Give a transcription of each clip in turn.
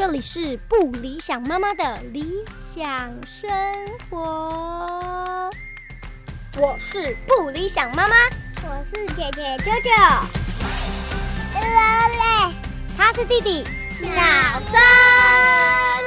这里是不理想妈妈的理想生活。我是不理想妈妈，我是姐姐舅舅，他是弟弟小森。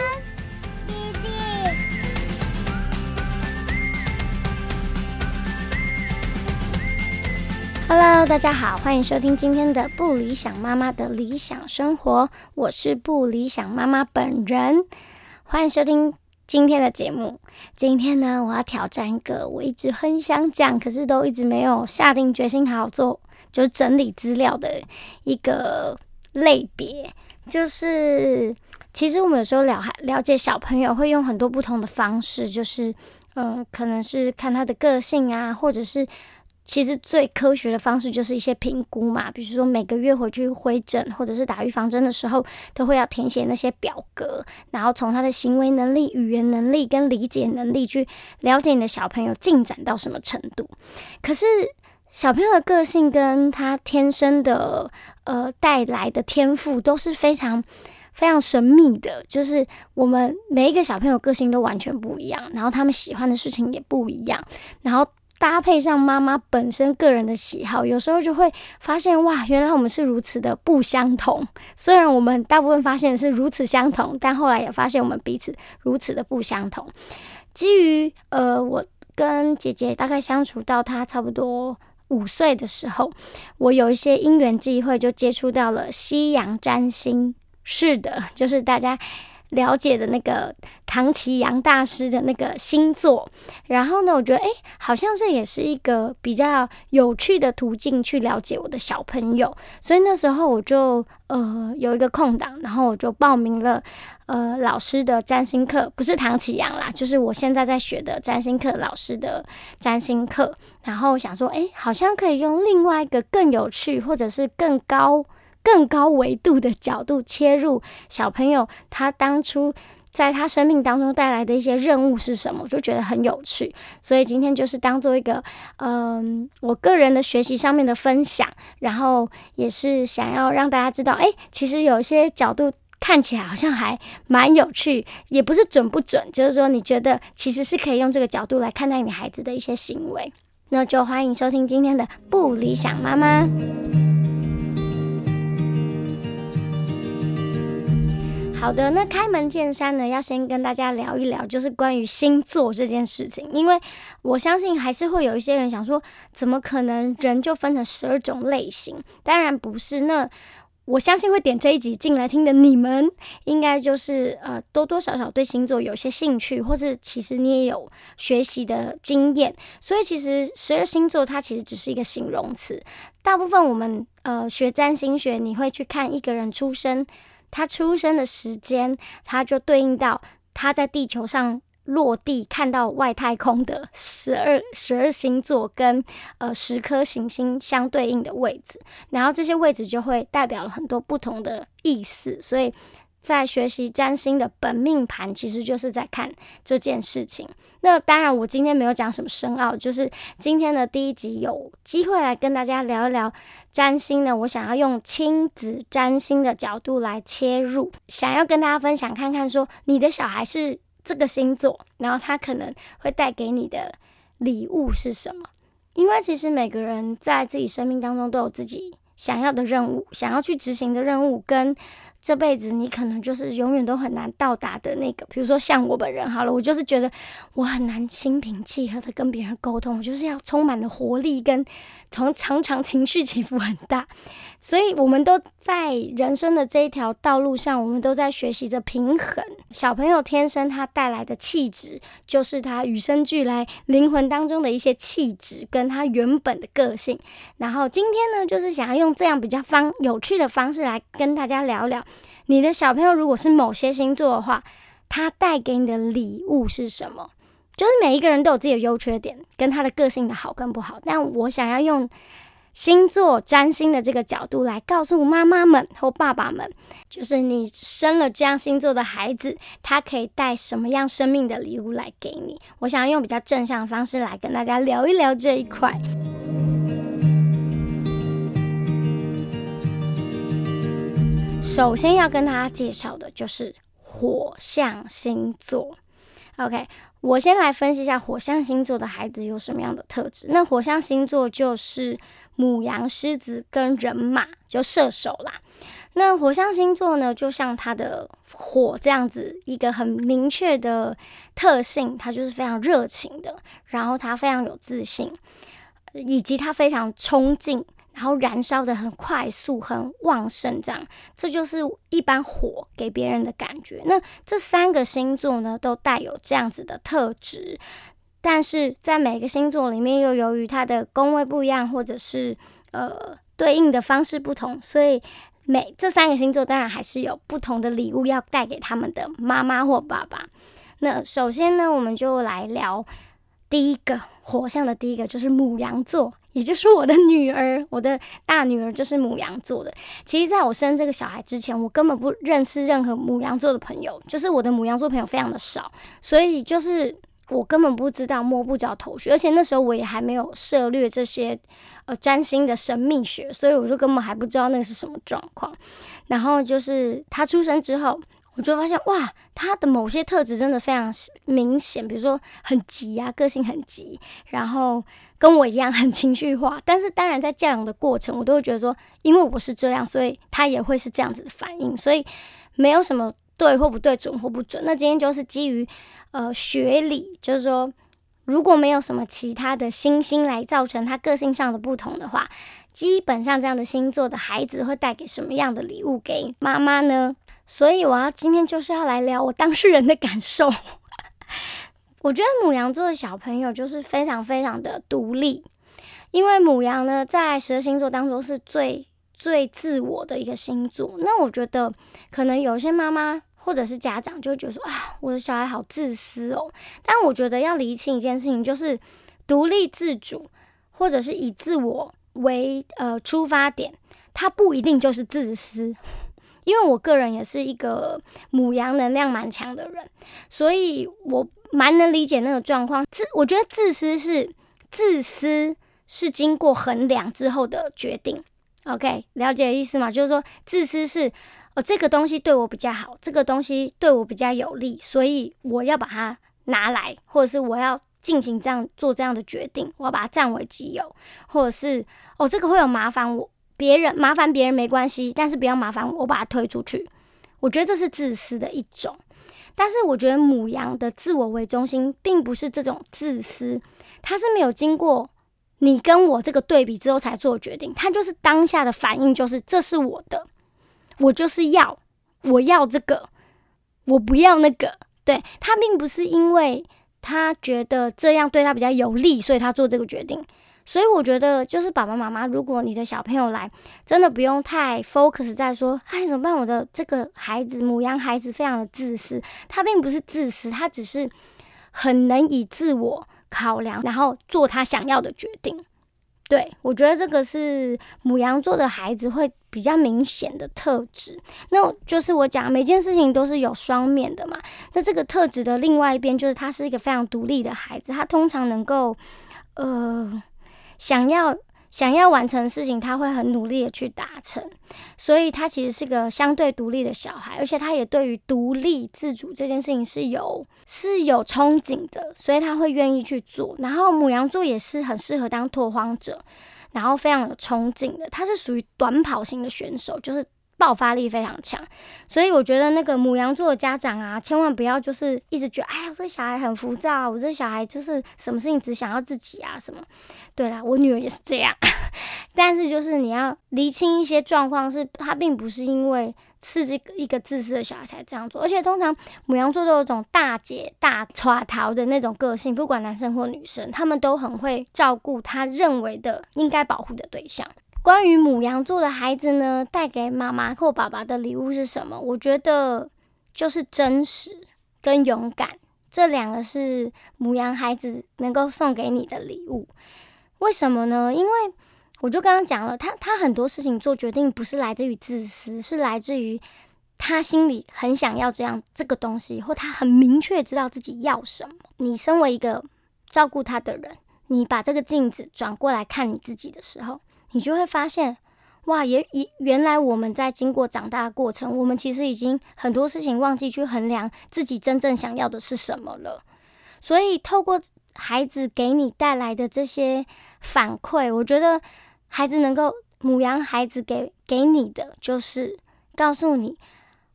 Hello，大家好，欢迎收听今天的不理想妈妈的理想生活，我是不理想妈妈本人，欢迎收听今天的节目。今天呢，我要挑战一个我一直很想讲，可是都一直没有下定决心好好做，就是整理资料的一个类别，就是其实我们有时候了了解小朋友会用很多不同的方式，就是呃，可能是看他的个性啊，或者是。其实最科学的方式就是一些评估嘛，比如说每个月回去回诊或者是打预防针的时候，都会要填写那些表格，然后从他的行为能力、语言能力跟理解能力去了解你的小朋友进展到什么程度。可是小朋友的个性跟他天生的呃带来的天赋都是非常。非常神秘的，就是我们每一个小朋友个性都完全不一样，然后他们喜欢的事情也不一样，然后搭配上妈妈本身个人的喜好，有时候就会发现哇，原来我们是如此的不相同。虽然我们大部分发现是如此相同，但后来也发现我们彼此如此的不相同。基于呃，我跟姐姐大概相处到她差不多五岁的时候，我有一些因缘际会，就接触到了西洋占星。是的，就是大家了解的那个唐奇阳大师的那个星座。然后呢，我觉得诶，好像这也是一个比较有趣的途径去了解我的小朋友。所以那时候我就呃有一个空档，然后我就报名了呃老师的占星课，不是唐奇阳啦，就是我现在在学的占星课老师的占星课。然后想说，诶，好像可以用另外一个更有趣，或者是更高。更高维度的角度切入小朋友，他当初在他生命当中带来的一些任务是什么，我就觉得很有趣。所以今天就是当做一个，嗯，我个人的学习上面的分享，然后也是想要让大家知道，哎，其实有一些角度看起来好像还蛮有趣，也不是准不准，就是说你觉得其实是可以用这个角度来看待你孩子的一些行为。那就欢迎收听今天的不理想妈妈。好的，那开门见山呢，要先跟大家聊一聊，就是关于星座这件事情。因为我相信还是会有一些人想说，怎么可能人就分成十二种类型？当然不是。那我相信会点这一集进来听的你们，应该就是呃多多少少对星座有些兴趣，或是其实你也有学习的经验。所以其实十二星座它其实只是一个形容词。大部分我们呃学占星学，你会去看一个人出生。他出生的时间，他就对应到他在地球上落地看到外太空的十二十二星座跟呃十颗行星相对应的位置，然后这些位置就会代表了很多不同的意思，所以。在学习占星的本命盘，其实就是在看这件事情。那当然，我今天没有讲什么深奥，就是今天的第一集有机会来跟大家聊一聊占星呢。我想要用亲子占星的角度来切入，想要跟大家分享看看，说你的小孩是这个星座，然后他可能会带给你的礼物是什么？因为其实每个人在自己生命当中都有自己想要的任务，想要去执行的任务跟。这辈子你可能就是永远都很难到达的那个，比如说像我本人好了，我就是觉得我很难心平气和的跟别人沟通，我就是要充满了活力，跟从常常情绪起伏很大，所以我们都在人生的这一条道路上，我们都在学习着平衡。小朋友天生他带来的气质，就是他与生俱来灵魂当中的一些气质，跟他原本的个性。然后今天呢，就是想要用这样比较方有趣的方式来跟大家聊聊。你的小朋友如果是某些星座的话，他带给你的礼物是什么？就是每一个人都有自己的优缺点，跟他的个性的好跟不好。但我想要用星座占星的这个角度来告诉妈妈们或爸爸们，就是你生了这样星座的孩子，他可以带什么样生命的礼物来给你？我想要用比较正向的方式来跟大家聊一聊这一块。首先要跟大家介绍的就是火象星座。OK，我先来分析一下火象星座的孩子有什么样的特质。那火象星座就是母羊、狮子跟人马，就射手啦。那火象星座呢，就像它的火这样子，一个很明确的特性，它就是非常热情的，然后它非常有自信，以及它非常冲劲。然后燃烧的很快速、很旺盛，这样，这就是一般火给别人的感觉。那这三个星座呢，都带有这样子的特质，但是在每个星座里面，又由于它的宫位不一样，或者是呃对应的方式不同，所以每这三个星座当然还是有不同的礼物要带给他们的妈妈或爸爸。那首先呢，我们就来聊第一个火象的第一个，就是母羊座。也就是我的女儿，我的大女儿就是母羊座的。其实，在我生这个小孩之前，我根本不认识任何母羊座的朋友，就是我的母羊座朋友非常的少，所以就是我根本不知道摸不着头绪。而且那时候我也还没有涉略这些呃占星的神秘学，所以我就根本还不知道那个是什么状况。然后就是他出生之后。我就发现哇，他的某些特质真的非常明显，比如说很急啊，个性很急，然后跟我一样很情绪化。但是当然在教养的过程，我都会觉得说，因为我是这样，所以他也会是这样子的反应，所以没有什么对或不对，准或不准。那今天就是基于呃学理，就是说如果没有什么其他的星星来造成他个性上的不同的话，基本上这样的星座的孩子会带给什么样的礼物给妈妈呢？所以我要今天就是要来聊我当事人的感受。我觉得母羊座的小朋友就是非常非常的独立，因为母羊呢在十二星座当中是最最自我的一个星座。那我觉得可能有些妈妈或者是家长就觉得说啊，我的小孩好自私哦。但我觉得要理清一件事情，就是独立自主或者是以自我为呃出发点，它不一定就是自私。因为我个人也是一个母羊能量蛮强的人，所以我蛮能理解那个状况。自我觉得自私是自私是经过衡量之后的决定。OK，了解意思吗？就是说自私是哦这个东西对我比较好，这个东西对我比较有利，所以我要把它拿来，或者是我要进行这样做这样的决定，我要把它占为己有，或者是哦这个会有麻烦我。别人麻烦别人没关系，但是不要麻烦我，把它推出去。我觉得这是自私的一种。但是我觉得母羊的自我为中心，并不是这种自私，它是没有经过你跟我这个对比之后才做决定，它就是当下的反应，就是这是我的，我就是要，我要这个，我不要那个。对他并不是因为他觉得这样对他比较有利，所以他做这个决定。所以我觉得，就是爸爸妈妈，如果你的小朋友来，真的不用太 focus 在说，哎，怎么办？我的这个孩子，母羊孩子非常的自私，他并不是自私，他只是很能以自我考量，然后做他想要的决定。对我觉得这个是母羊座的孩子会比较明显的特质。那就是我讲每件事情都是有双面的嘛。那这个特质的另外一边，就是他是一个非常独立的孩子，他通常能够，呃。想要想要完成事情，他会很努力的去达成，所以他其实是个相对独立的小孩，而且他也对于独立自主这件事情是有是有憧憬的，所以他会愿意去做。然后母羊座也是很适合当拓荒者，然后非常有冲劲的，他是属于短跑型的选手，就是。爆发力非常强，所以我觉得那个母羊座的家长啊，千万不要就是一直觉得，哎呀，这个小孩很浮躁，我这小孩就是什么事情只想要自己啊什么。对啦，我女儿也是这样，但是就是你要厘清一些状况，是他并不是因为是这一个自私的小孩才这样做，而且通常母羊座都有种大姐大耍逃的那种个性，不管男生或女生，他们都很会照顾他认为的应该保护的对象。关于母羊座的孩子呢，带给妈妈或爸爸的礼物是什么？我觉得就是真实跟勇敢，这两个是母羊孩子能够送给你的礼物。为什么呢？因为我就刚刚讲了，他他很多事情做决定不是来自于自私，是来自于他心里很想要这样这个东西，或他很明确知道自己要什么。你身为一个照顾他的人，你把这个镜子转过来看你自己的时候。你就会发现，哇，也也原来我们在经过长大的过程，我们其实已经很多事情忘记去衡量自己真正想要的是什么了。所以透过孩子给你带来的这些反馈，我觉得孩子能够母羊孩子给给你的，就是告诉你，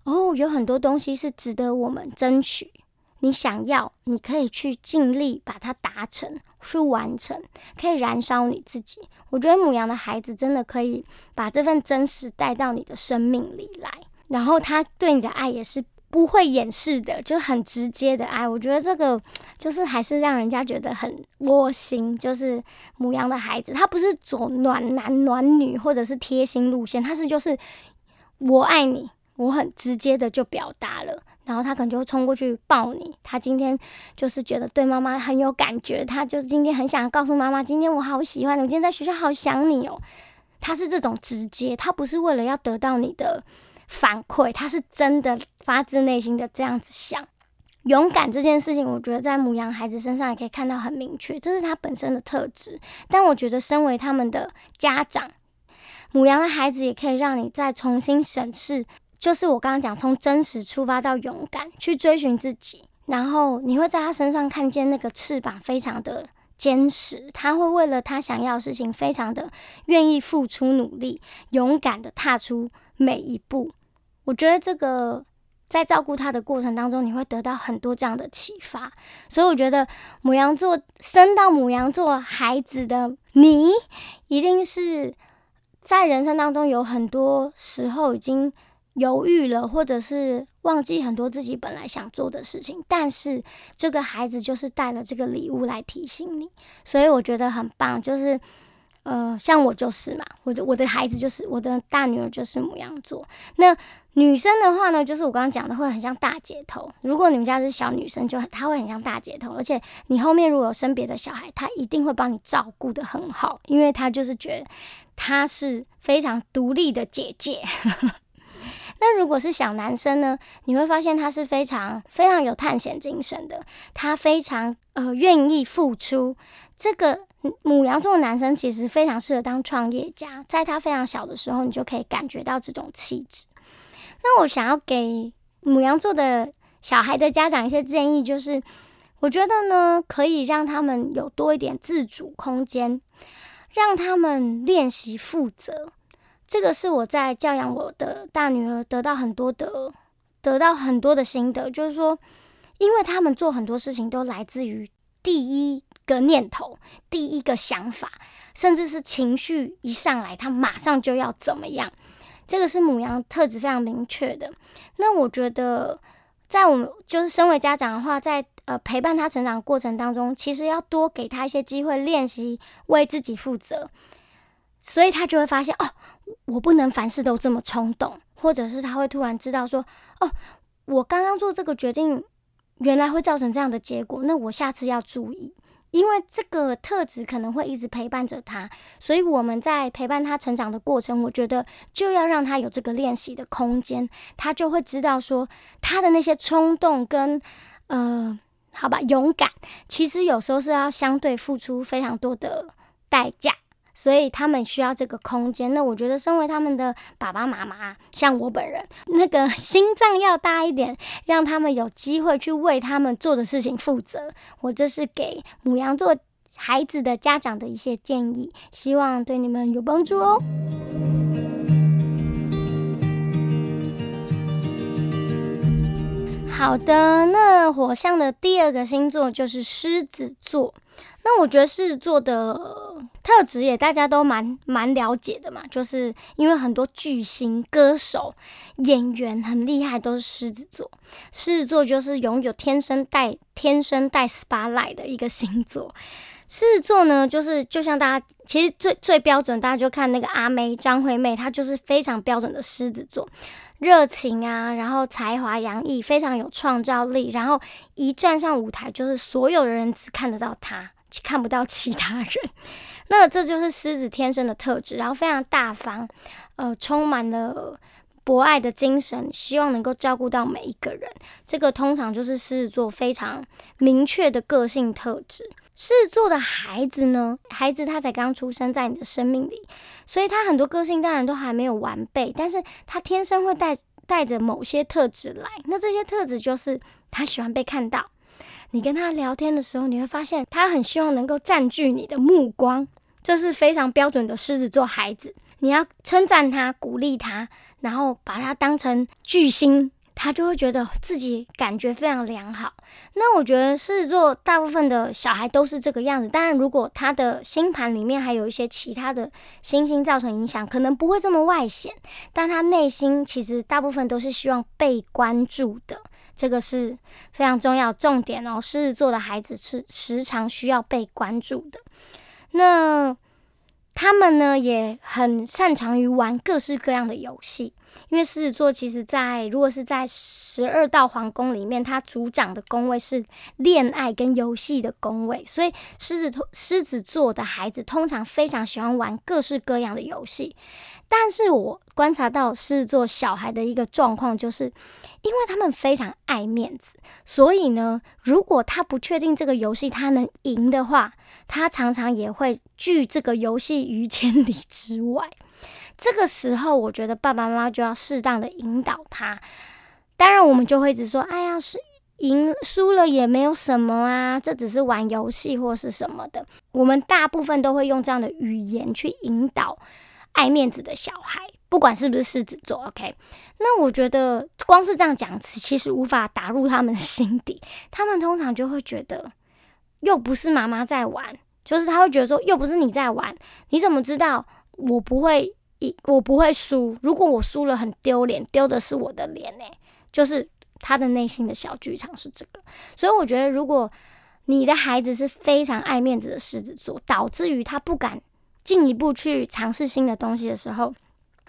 哦，有很多东西是值得我们争取。你想要，你可以去尽力把它达成，去完成，可以燃烧你自己。我觉得母羊的孩子真的可以把这份真实带到你的生命里来，然后他对你的爱也是不会掩饰的，就很直接的爱。我觉得这个就是还是让人家觉得很窝心。就是母羊的孩子，他不是走暖男暖女或者是贴心路线，他是就是我爱你，我很直接的就表达了。然后他可能就会冲过去抱你。他今天就是觉得对妈妈很有感觉，他就是今天很想告诉妈妈，今天我好喜欢你，我今天在学校好想你哦。他是这种直接，他不是为了要得到你的反馈，他是真的发自内心的这样子想。勇敢这件事情，我觉得在母羊孩子身上也可以看到很明确，这是他本身的特质。但我觉得身为他们的家长，母羊的孩子也可以让你再重新审视。就是我刚刚讲，从真实出发到勇敢去追寻自己，然后你会在他身上看见那个翅膀非常的坚实，他会为了他想要的事情非常的愿意付出努力，勇敢的踏出每一步。我觉得这个在照顾他的过程当中，你会得到很多这样的启发。所以我觉得母羊座生到母羊座孩子的你，一定是在人生当中有很多时候已经。犹豫了，或者是忘记很多自己本来想做的事情，但是这个孩子就是带了这个礼物来提醒你，所以我觉得很棒。就是，呃，像我就是嘛，我的我的孩子就是我的大女儿就是母羊座。那女生的话呢，就是我刚刚讲的会很像大姐头。如果你们家是小女生，就她会很像大姐头，而且你后面如果有生别的小孩，她一定会帮你照顾的很好，因为她就是觉得她是非常独立的姐姐。那如果是小男生呢？你会发现他是非常非常有探险精神的，他非常呃愿意付出。这个母羊座的男生其实非常适合当创业家，在他非常小的时候，你就可以感觉到这种气质。那我想要给母羊座的小孩的家长一些建议，就是我觉得呢，可以让他们有多一点自主空间，让他们练习负责。这个是我在教养我的大女儿得到很多的，得到很多的心得，就是说，因为他们做很多事情都来自于第一个念头、第一个想法，甚至是情绪一上来，他马上就要怎么样。这个是母羊特质非常明确的。那我觉得，在我们就是身为家长的话，在呃陪伴他成长过程当中，其实要多给他一些机会练习为自己负责。所以他就会发现哦，我不能凡事都这么冲动，或者是他会突然知道说，哦，我刚刚做这个决定，原来会造成这样的结果，那我下次要注意，因为这个特质可能会一直陪伴着他，所以我们在陪伴他成长的过程，我觉得就要让他有这个练习的空间，他就会知道说，他的那些冲动跟呃，好吧，勇敢，其实有时候是要相对付出非常多的代价。所以他们需要这个空间。那我觉得，身为他们的爸爸妈妈，像我本人，那个 心脏要大一点，让他们有机会去为他们做的事情负责。我这是给母羊座孩子的家长的一些建议，希望对你们有帮助哦。好的，那火象的第二个星座就是狮子座。那我觉得狮子座的特质也大家都蛮蛮了解的嘛，就是因为很多巨星、歌手、演员很厉害，都是狮子座。狮子座就是拥有天生带天生带 SPA light 的一个星座。狮子座呢，就是就像大家其实最最标准，大家就看那个阿妹张惠妹，她就是非常标准的狮子座，热情啊，然后才华洋溢，非常有创造力，然后一站上舞台，就是所有的人只看得到她。看不到其他人，那这就是狮子天生的特质，然后非常大方，呃，充满了博爱的精神，希望能够照顾到每一个人。这个通常就是狮子座非常明确的个性特质。狮子座的孩子呢，孩子他才刚出生在你的生命里，所以他很多个性当然都还没有完备，但是他天生会带带着某些特质来。那这些特质就是他喜欢被看到。你跟他聊天的时候，你会发现他很希望能够占据你的目光，这是非常标准的狮子座孩子。你要称赞他，鼓励他，然后把他当成巨星。他就会觉得自己感觉非常良好。那我觉得狮子座大部分的小孩都是这个样子。当然，如果他的星盘里面还有一些其他的星星造成影响，可能不会这么外显。但他内心其实大部分都是希望被关注的，这个是非常重要重点哦。狮子座的孩子是时常需要被关注的。那他们呢，也很擅长于玩各式各样的游戏。因为狮子座其实，在如果是在十二道皇宫里面，它主掌的宫位是恋爱跟游戏的宫位，所以狮子狮子座的孩子通常非常喜欢玩各式各样的游戏。但是我观察到狮子座小孩的一个状况，就是因为他们非常爱面子，所以呢，如果他不确定这个游戏他能赢的话，他常常也会拒这个游戏于千里之外。这个时候，我觉得爸爸妈妈就要适当的引导他。当然，我们就会一直说：“哎呀，输赢输了也没有什么啊，这只是玩游戏或是什么的。”我们大部分都会用这样的语言去引导爱面子的小孩，不管是不是狮子座。OK，那我觉得光是这样讲，其实无法打入他们的心底。他们通常就会觉得，又不是妈妈在玩，就是他会觉得说，又不是你在玩，你怎么知道我不会？一我不会输，如果我输了很丢脸，丢的是我的脸呢。就是他的内心的小剧场是这个，所以我觉得，如果你的孩子是非常爱面子的狮子座，导致于他不敢进一步去尝试新的东西的时候，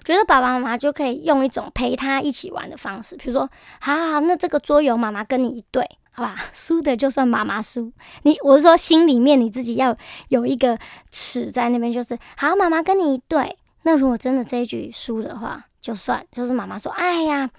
觉得爸爸妈妈就可以用一种陪他一起玩的方式，比如说，好好好，那这个桌游妈妈跟你一对，好吧，输的就算妈妈输。你我是说心里面你自己要有一个尺在那边，就是好，妈妈跟你一对。那如果真的这一局输的话，就算就是妈妈说，哎呀，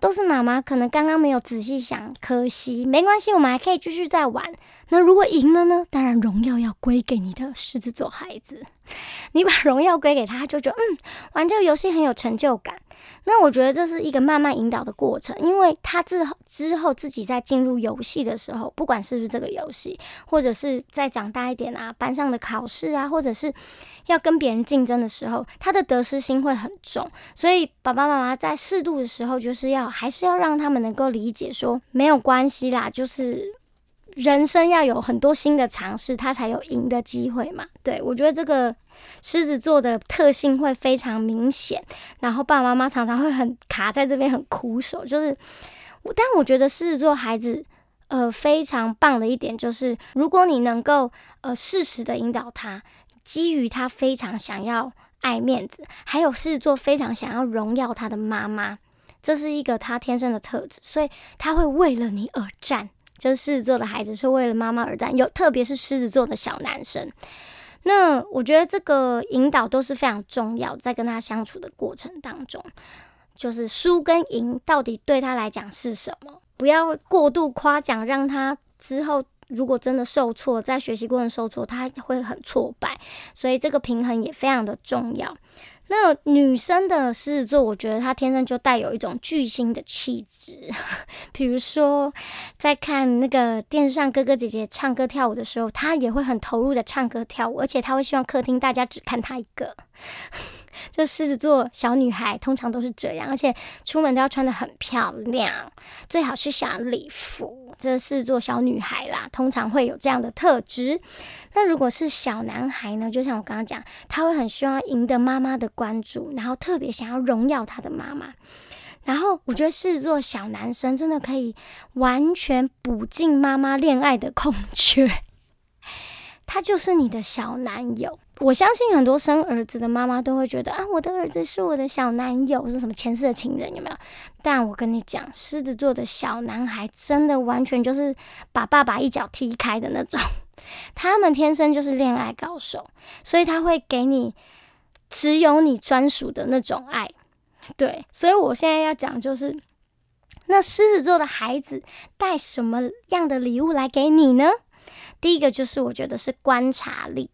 都是妈妈可能刚刚没有仔细想，可惜，没关系，我们还可以继续再玩。那如果赢了呢？当然荣耀要归给你的狮子座孩子，你把荣耀归给他，就觉得嗯，玩这个游戏很有成就感。那我觉得这是一个慢慢引导的过程，因为他之后之后自己在进入游戏的时候，不管是不是这个游戏，或者是再长大一点啊，班上的考试啊，或者是要跟别人竞争的时候，他的得失心会很重。所以爸爸妈妈在适度的时候，就是要还是要让他们能够理解，说没有关系啦，就是人生要有很多新的尝试，他才有赢的机会嘛。对我觉得这个。狮子座的特性会非常明显，然后爸爸妈妈常常会很卡在这边，很苦手。就是，但我觉得狮子座孩子，呃，非常棒的一点就是，如果你能够呃适时的引导他，基于他非常想要爱面子，还有狮子座非常想要荣耀他的妈妈，这是一个他天生的特质，所以他会为了你而战。就是狮子座的孩子是为了妈妈而战，有特别是狮子座的小男生。那我觉得这个引导都是非常重要，在跟他相处的过程当中，就是输跟赢到底对他来讲是什么？不要过度夸奖，让他之后如果真的受挫，在学习过程受挫，他会很挫败。所以这个平衡也非常的重要。那女生的狮子座，我觉得她天生就带有一种巨星的气质。比如说，在看那个电视上哥哥姐姐唱歌跳舞的时候，她也会很投入的唱歌跳舞，而且她会希望客厅大家只看她一个。这狮子座小女孩通常都是这样，而且出门都要穿的很漂亮，最好是小礼服。这狮子座小女孩啦，通常会有这样的特质。那如果是小男孩呢？就像我刚刚讲，他会很希望赢得妈妈的关注，然后特别想要荣耀他的妈妈。然后我觉得狮子座小男生真的可以完全补进妈妈恋爱的空缺。他就是你的小男友，我相信很多生儿子的妈妈都会觉得啊，我的儿子是我的小男友，是什么前世的情人有没有？但我跟你讲，狮子座的小男孩真的完全就是把爸爸一脚踢开的那种，他们天生就是恋爱高手，所以他会给你只有你专属的那种爱。对，所以我现在要讲就是，那狮子座的孩子带什么样的礼物来给你呢？第一个就是我觉得是观察力。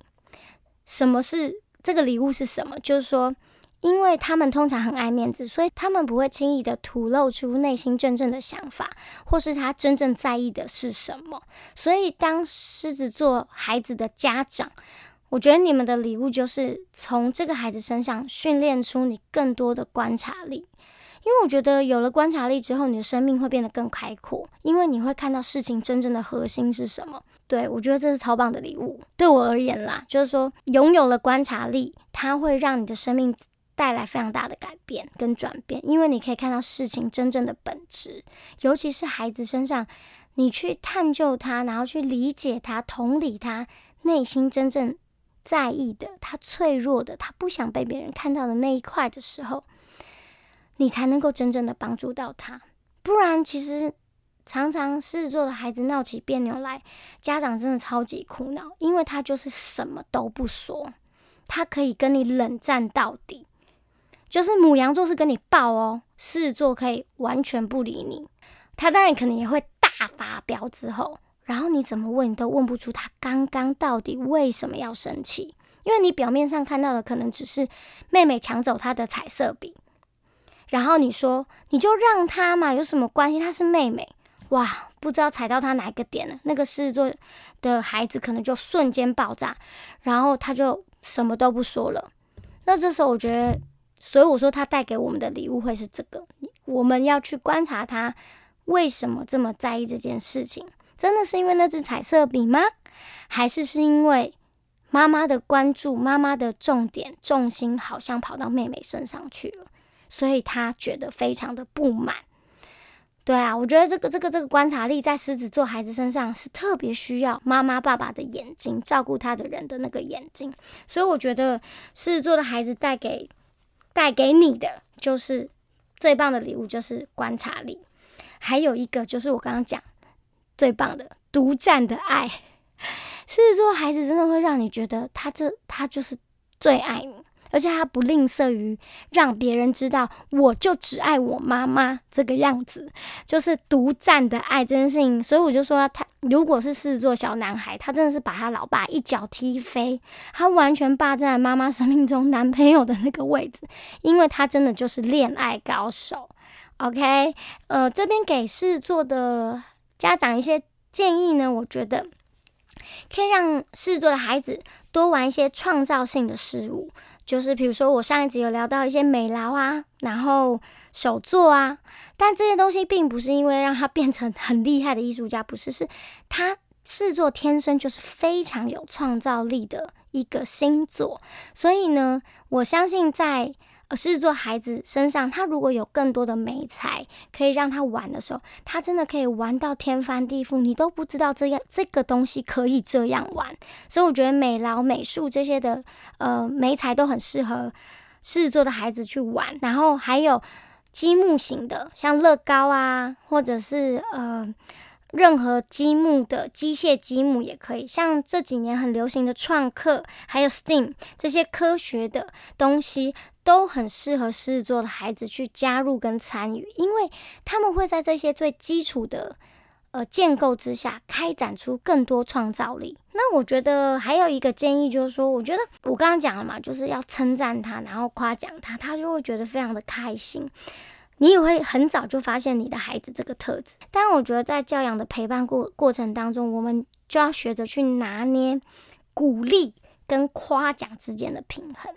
什么是这个礼物是什么？就是说，因为他们通常很爱面子，所以他们不会轻易的吐露出内心真正的想法，或是他真正在意的是什么。所以，当狮子座孩子的家长，我觉得你们的礼物就是从这个孩子身上训练出你更多的观察力。因为我觉得有了观察力之后，你的生命会变得更开阔，因为你会看到事情真正的核心是什么。对我觉得这是超棒的礼物。对我而言啦，就是说拥有了观察力，它会让你的生命带来非常大的改变跟转变，因为你可以看到事情真正的本质，尤其是孩子身上，你去探究他，然后去理解他，同理他内心真正在意的，他脆弱的，他不想被别人看到的那一块的时候。你才能够真正的帮助到他，不然其实常常狮子座的孩子闹起别扭来，家长真的超级苦恼，因为他就是什么都不说，他可以跟你冷战到底。就是母羊座是跟你爆哦，狮子座可以完全不理你，他当然可能也会大发飙之后，然后你怎么问你都问不出他刚刚到底为什么要生气，因为你表面上看到的可能只是妹妹抢走他的彩色笔。然后你说，你就让他嘛，有什么关系？她是妹妹，哇，不知道踩到他哪个点了。那个狮子座的孩子可能就瞬间爆炸，然后他就什么都不说了。那这时候我觉得，所以我说他带给我们的礼物会是这个，我们要去观察他为什么这么在意这件事情。真的是因为那支彩色笔吗？还是是因为妈妈的关注，妈妈的重点重心好像跑到妹妹身上去了？所以他觉得非常的不满，对啊，我觉得这个这个这个观察力在狮子座孩子身上是特别需要妈妈爸爸的眼睛，照顾他的人的那个眼睛。所以我觉得狮子座的孩子带给带给你的就是最棒的礼物，就是观察力。还有一个就是我刚刚讲最棒的独占的爱，狮子座孩子真的会让你觉得他这他就是最爱你。而且他不吝啬于让别人知道，我就只爱我妈妈这个样子，就是独占的爱这件事情。所以我就说，他如果是狮子座小男孩，他真的是把他老爸一脚踢飞，他完全霸占妈妈生命中男朋友的那个位置，因为他真的就是恋爱高手。OK，呃，这边给狮子座的家长一些建议呢，我觉得可以让狮子座的孩子多玩一些创造性的事物。就是比如说，我上一集有聊到一些美劳啊，然后手作啊，但这些东西并不是因为让他变成很厉害的艺术家，不是，是他制作天生就是非常有创造力的一个星座，所以呢，我相信在。狮子座孩子身上，他如果有更多的美才可以让他玩的时候，他真的可以玩到天翻地覆，你都不知道这样这个东西可以这样玩。所以我觉得美劳、美术这些的呃美才都很适合狮子座的孩子去玩。然后还有积木型的，像乐高啊，或者是呃任何积木的机械积木也可以。像这几年很流行的创客，还有 STEAM 这些科学的东西。都很适合狮子座的孩子去加入跟参与，因为他们会在这些最基础的呃建构之下，开展出更多创造力。那我觉得还有一个建议就是说，我觉得我刚刚讲了嘛，就是要称赞他，然后夸奖他，他就会觉得非常的开心。你也会很早就发现你的孩子这个特质。但我觉得在教养的陪伴过过程当中，我们就要学着去拿捏鼓励跟夸奖之间的平衡。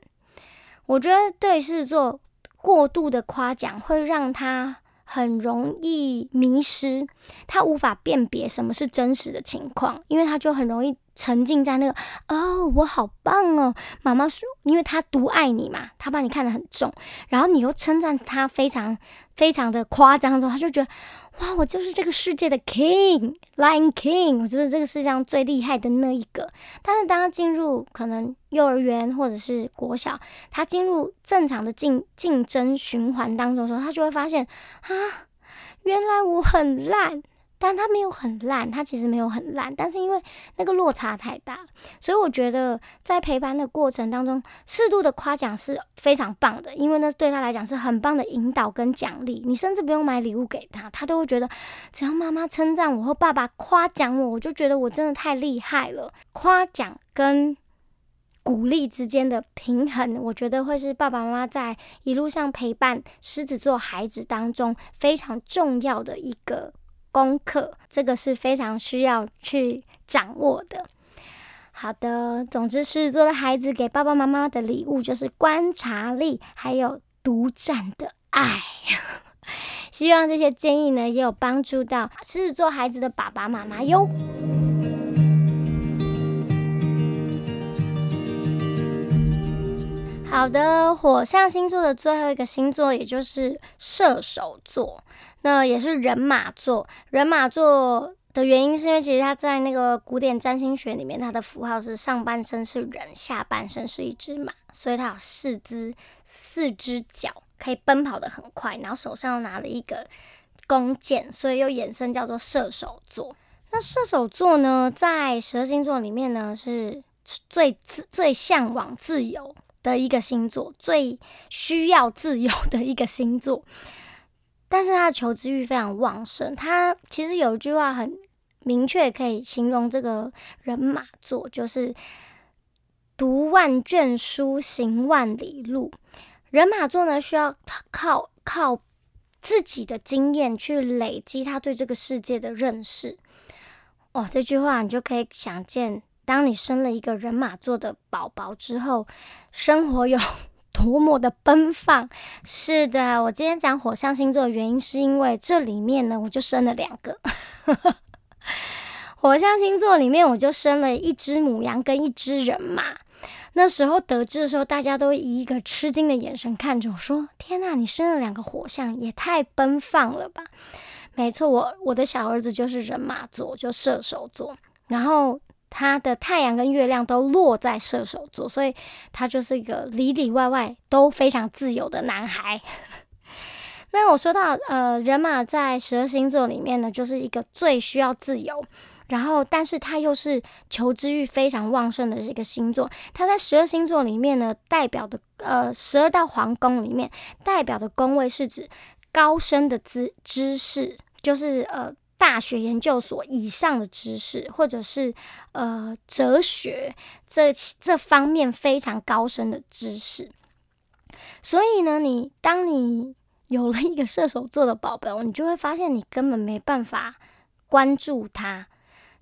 我觉得对狮子座过度的夸奖会让他很容易迷失，他无法辨别什么是真实的情况，因为他就很容易。沉浸在那个哦，我好棒哦！妈妈说，因为他独爱你嘛，他把你看得很重，然后你又称赞他非常非常的夸张之后，他就觉得哇，我就是这个世界的 king，lion king，我就是这个世界上最厉害的那一个。但是当他进入可能幼儿园或者是国小，他进入正常的竞竞争循环当中的时候，他就会发现啊，原来我很烂。但他没有很烂，他其实没有很烂，但是因为那个落差太大，所以我觉得在陪伴的过程当中，适度的夸奖是非常棒的，因为那对他来讲是很棒的引导跟奖励。你甚至不用买礼物给他，他都会觉得只要妈妈称赞我或爸爸夸奖我，我就觉得我真的太厉害了。夸奖跟鼓励之间的平衡，我觉得会是爸爸妈妈在一路上陪伴狮子座孩子当中非常重要的一个功课。这个是非常需要去掌握的。好的，总之狮子座的孩子给爸爸妈妈的礼物就是观察力，还有独占的爱。希望这些建议呢，也有帮助到狮子座孩子的爸爸妈妈哟。好的，火象星座的最后一个星座，也就是射手座，那也是人马座。人马座的原因是因为其实它在那个古典占星学里面，它的符号是上半身是人，下半身是一只马，所以它有四只四只脚，可以奔跑的很快，然后手上又拿了一个弓箭，所以又衍生叫做射手座。那射手座呢，在十二星座里面呢，是最自最向往自由。的一个星座，最需要自由的一个星座，但是他的求知欲非常旺盛。他其实有一句话很明确，可以形容这个人马座，就是读万卷书，行万里路。人马座呢，需要靠靠自己的经验去累积他对这个世界的认识。哦，这句话你就可以想见。当你生了一个人马座的宝宝之后，生活有多么的奔放？是的，我今天讲火象星座的原因，是因为这里面呢，我就生了两个 火象星座里面，我就生了一只母羊跟一只人马。那时候得知的时候，大家都以一个吃惊的眼神看着我说：“天哪，你生了两个火象，也太奔放了吧！”没错，我我的小儿子就是人马座，就射手座，然后。他的太阳跟月亮都落在射手座，所以他就是一个里里外外都非常自由的男孩。那我说到，呃，人马在十二星座里面呢，就是一个最需要自由，然后但是他又是求知欲非常旺盛的一个星座。他在十二星座里面呢，代表的呃十二道皇宫里面代表的宫位是指高深的知知识，就是呃。大学研究所以上的知识，或者是呃哲学这这方面非常高深的知识。所以呢，你当你有了一个射手座的宝宝，你就会发现你根本没办法关注他。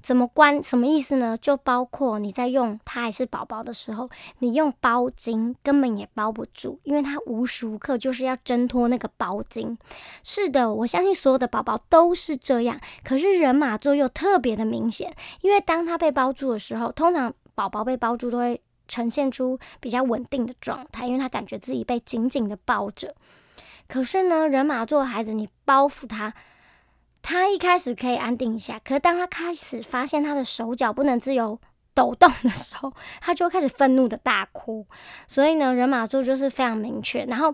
怎么关？什么意思呢？就包括你在用他还是宝宝的时候，你用包巾根本也包不住，因为他无时无刻就是要挣脱那个包巾。是的，我相信所有的宝宝都是这样。可是人马座又特别的明显，因为当他被包住的时候，通常宝宝被包住都会呈现出比较稳定的状态，因为他感觉自己被紧紧的包着。可是呢，人马座孩子，你包覆他。他一开始可以安定一下，可是当他开始发现他的手脚不能自由抖动的时候，他就开始愤怒的大哭。所以呢，人马座就是非常明确。然后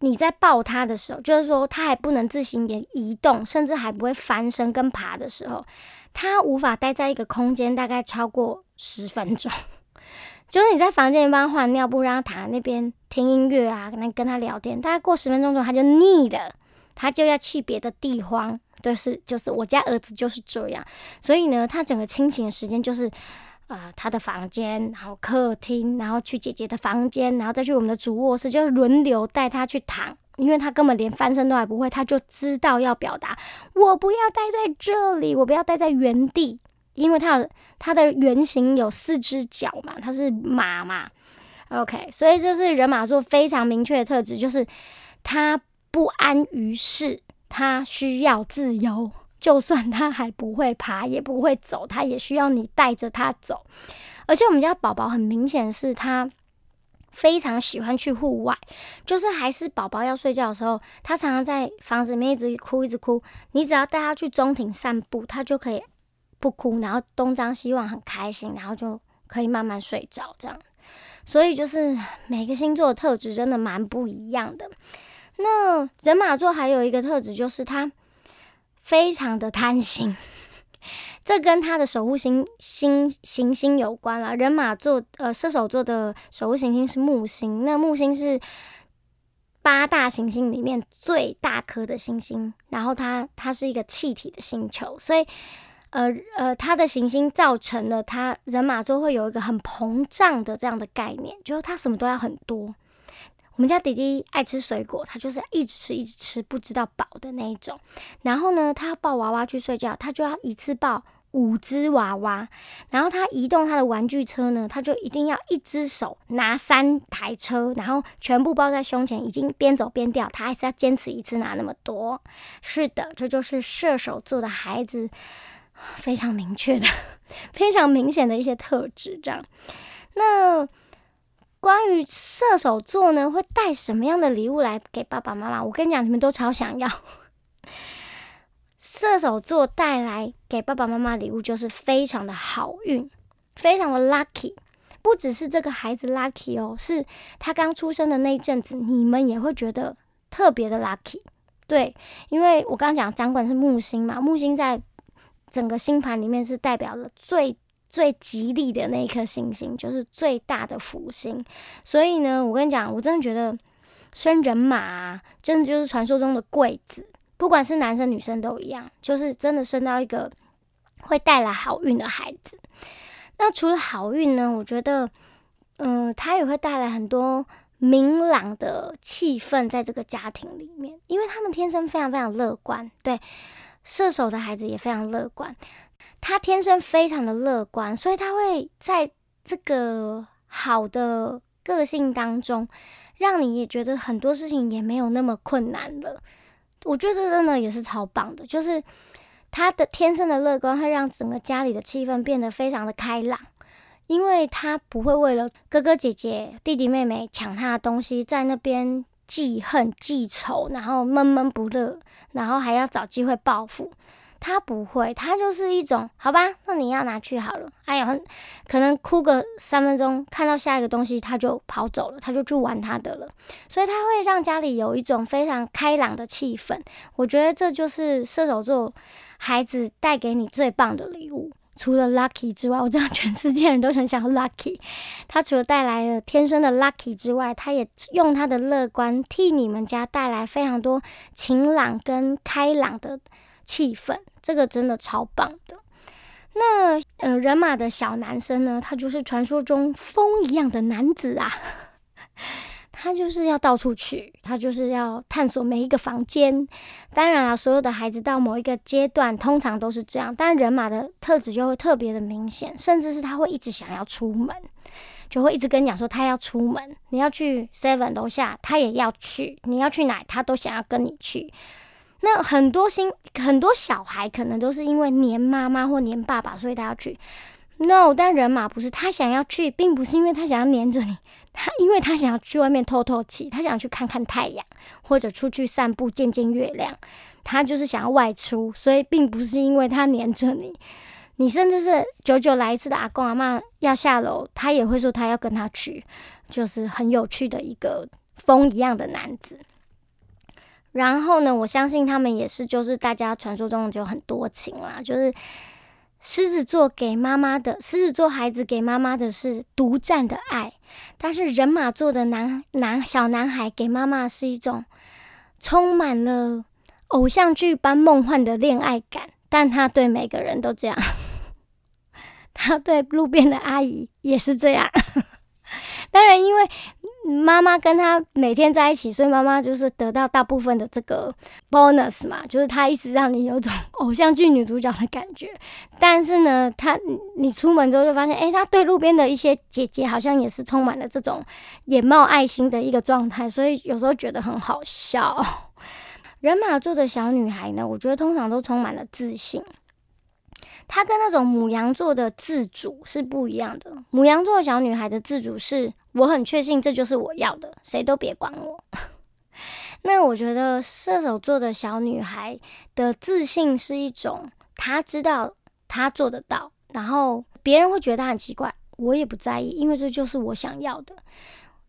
你在抱他的时候，就是说他还不能自行也移动，甚至还不会翻身跟爬的时候，他无法待在一个空间大概超过十分钟。就是你在房间里帮他换尿布，让他躺在那边听音乐啊，跟他跟他聊天，大概过十分钟之后他就腻了，他就要去别的地方。就是就是我家儿子就是这样，所以呢，他整个清醒的时间就是啊，他的房间，然后客厅，然后去姐姐的房间，然后再去我们的主卧室，就是轮流带他去躺，因为他根本连翻身都还不会，他就知道要表达我不要待在这里，我不要待在原地，因为他他的原型有四只脚嘛，他是马嘛，OK，所以这是人马座非常明确的特质，就是他不安于世。他需要自由，就算他还不会爬，也不会走，他也需要你带着他走。而且我们家宝宝很明显是他非常喜欢去户外，就是还是宝宝要睡觉的时候，他常常在房子里面一直哭，一直哭。你只要带他去中庭散步，他就可以不哭，然后东张西望，很开心，然后就可以慢慢睡着。这样，所以就是每个星座的特质真的蛮不一样的。那人马座还有一个特质，就是他非常的贪心。这跟他的守护星星行星有关了。人马座呃射手座的守护行星是木星，那木星是八大行星里面最大颗的行星，然后它它是一个气体的星球，所以呃呃它的行星造成了它人马座会有一个很膨胀的这样的概念，就是它什么都要很多。我们家弟弟爱吃水果，他就是一直吃一直吃，不知道饱的那一种。然后呢，他抱娃娃去睡觉，他就要一次抱。五只娃娃，然后他移动他的玩具车呢，他就一定要一只手拿三台车，然后全部抱在胸前，已经边走边掉，他还是要坚持一次拿那么多。是的，这就是射手座的孩子非常明确的、非常明显的一些特质。这样，那关于射手座呢，会带什么样的礼物来给爸爸妈妈？我跟你讲，你们都超想要。射手座带来给爸爸妈妈礼物就是非常的好运，非常的 lucky。不只是这个孩子 lucky 哦，是他刚出生的那一阵子，你们也会觉得特别的 lucky。对，因为我刚刚讲掌管是木星嘛，木星在整个星盘里面是代表了最最吉利的那一颗星星，就是最大的福星。所以呢，我跟你讲，我真的觉得生人马真的就是传说中的贵子。不管是男生女生都一样，就是真的生到一个会带来好运的孩子。那除了好运呢？我觉得，嗯，他也会带来很多明朗的气氛在这个家庭里面，因为他们天生非常非常乐观。对，射手的孩子也非常乐观，他天生非常的乐观，所以他会在这个好的个性当中，让你也觉得很多事情也没有那么困难了。我觉得这真的也是超棒的，就是他的天生的乐观会让整个家里的气氛变得非常的开朗，因为他不会为了哥哥姐姐、弟弟妹妹抢他的东西，在那边记恨记仇，然后闷闷不乐，然后还要找机会报复。他不会，他就是一种好吧，那你要拿去好了。哎呀，可能哭个三分钟，看到下一个东西他就跑走了，他就去玩他的了。所以他会让家里有一种非常开朗的气氛。我觉得这就是射手座孩子带给你最棒的礼物。除了 lucky 之外，我知道全世界人都很想要 lucky。他除了带来了天生的 lucky 之外，他也用他的乐观替你们家带来非常多晴朗跟开朗的。气氛，这个真的超棒的。那呃，人马的小男生呢？他就是传说中风一样的男子啊！他就是要到处去，他就是要探索每一个房间。当然啊，所有的孩子到某一个阶段，通常都是这样。但人马的特质就会特别的明显，甚至是他会一直想要出门，就会一直跟你讲说他要出门。你要去 Seven 楼下，他也要去；你要去哪，他都想要跟你去。那很多新很多小孩可能都是因为黏妈妈或黏爸爸，所以他要去。No，但人马不是，他想要去，并不是因为他想要黏着你，他因为他想要去外面透透气，他想去看看太阳，或者出去散步见见月亮，他就是想要外出，所以并不是因为他黏着你。你甚至是久久来一次的阿公阿妈要下楼，他也会说他要跟他去，就是很有趣的一个风一样的男子。然后呢，我相信他们也是，就是大家传说中就很多情啦。就是狮子座给妈妈的，狮子座孩子给妈妈的是独占的爱，但是人马座的男男小男孩给妈妈是一种充满了偶像剧般梦幻的恋爱感。但他对每个人都这样，他对路边的阿姨也是这样。当然，因为。妈妈跟他每天在一起，所以妈妈就是得到大部分的这个 bonus 嘛，就是他一直让你有种偶像剧女主角的感觉。但是呢，他你出门之后就发现，哎，他对路边的一些姐姐好像也是充满了这种眼冒爱心的一个状态，所以有时候觉得很好笑。人马座的小女孩呢，我觉得通常都充满了自信。她跟那种母羊座的自主是不一样的。母羊座小女孩的自主是，我很确信这就是我要的，谁都别管我。那我觉得射手座的小女孩的自信是一种，她知道她做得到，然后别人会觉得她很奇怪，我也不在意，因为这就是我想要的。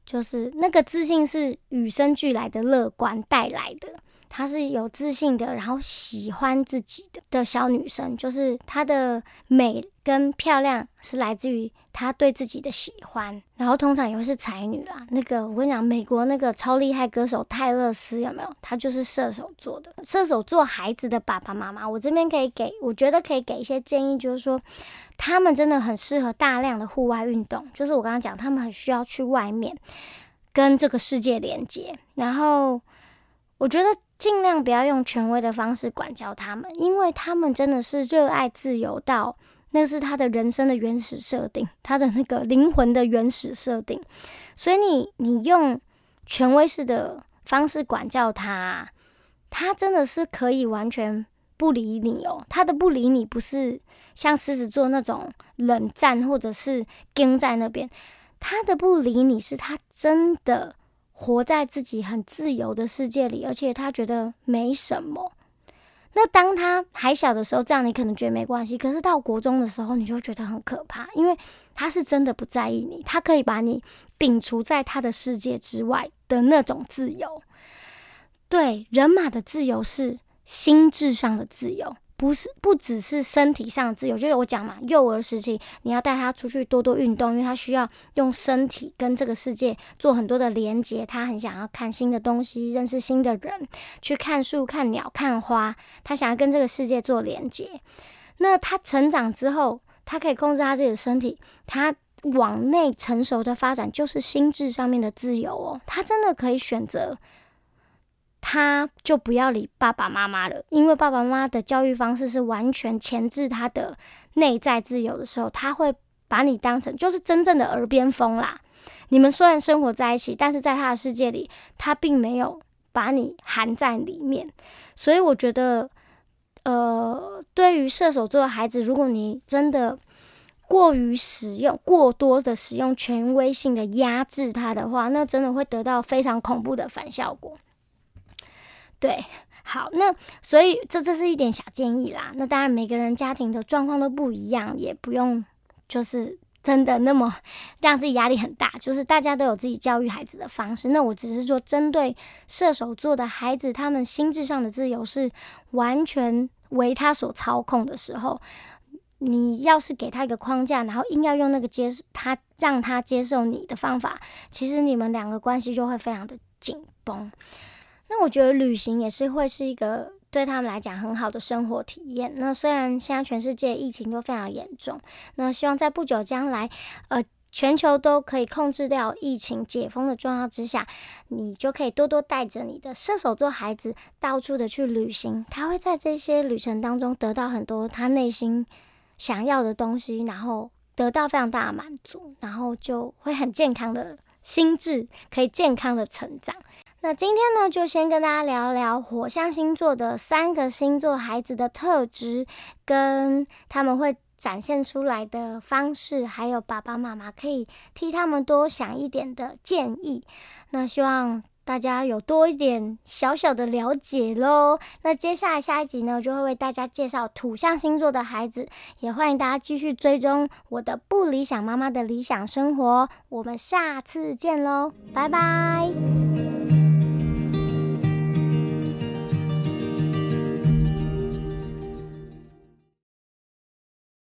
就是那个自信是与生俱来的乐观带来的。她是有自信的，然后喜欢自己的的小女生，就是她的美跟漂亮是来自于她对自己的喜欢，然后通常也会是才女啦。那个我跟你讲，美国那个超厉害歌手泰勒斯有没有？他就是射手座的，射手座孩子的爸爸妈妈，我这边可以给，我觉得可以给一些建议，就是说他们真的很适合大量的户外运动，就是我刚刚讲，他们很需要去外面。跟这个世界连接，然后我觉得尽量不要用权威的方式管教他们，因为他们真的是热爱自由到那是他的人生的原始设定，他的那个灵魂的原始设定。所以你你用权威式的方式管教他，他真的是可以完全不理你哦。他的不理你不是像狮子座那种冷战，或者是跟在那边。他的不理你是他真的活在自己很自由的世界里，而且他觉得没什么。那当他还小的时候，这样你可能觉得没关系。可是到国中的时候，你就觉得很可怕，因为他是真的不在意你，他可以把你摒除在他的世界之外的那种自由。对，人马的自由是心智上的自由。不是，不只是身体上的自由，就是我讲嘛，幼儿时期你要带他出去多多运动，因为他需要用身体跟这个世界做很多的连接。他很想要看新的东西，认识新的人，去看树、看鸟、看花，他想要跟这个世界做连接。那他成长之后，他可以控制他自己的身体，他往内成熟的发展就是心智上面的自由哦。他真的可以选择。他就不要理爸爸妈妈了，因为爸爸妈妈的教育方式是完全钳制他的内在自由的时候，他会把你当成就是真正的耳边风啦。你们虽然生活在一起，但是在他的世界里，他并没有把你含在里面。所以我觉得，呃，对于射手座的孩子，如果你真的过于使用、过多的使用权威性的压制他的话，那真的会得到非常恐怖的反效果。对，好，那所以这这是一点小建议啦。那当然每个人家庭的状况都不一样，也不用就是真的那么让自己压力很大。就是大家都有自己教育孩子的方式。那我只是说，针对射手座的孩子，他们心智上的自由是完全为他所操控的时候，你要是给他一个框架，然后硬要用那个接受他让他接受你的方法，其实你们两个关系就会非常的紧绷。那我觉得旅行也是会是一个对他们来讲很好的生活体验。那虽然现在全世界疫情都非常严重，那希望在不久将来，呃，全球都可以控制掉疫情、解封的状况之下，你就可以多多带着你的射手座孩子到处的去旅行。他会在这些旅程当中得到很多他内心想要的东西，然后得到非常大的满足，然后就会很健康的心智，可以健康的成长。那今天呢，就先跟大家聊聊火象星座的三个星座孩子的特质，跟他们会展现出来的方式，还有爸爸妈妈可以替他们多想一点的建议。那希望大家有多一点小小的了解喽。那接下来下一集呢，就会为大家介绍土象星座的孩子，也欢迎大家继续追踪我的不理想妈妈的理想生活。我们下次见喽，拜拜。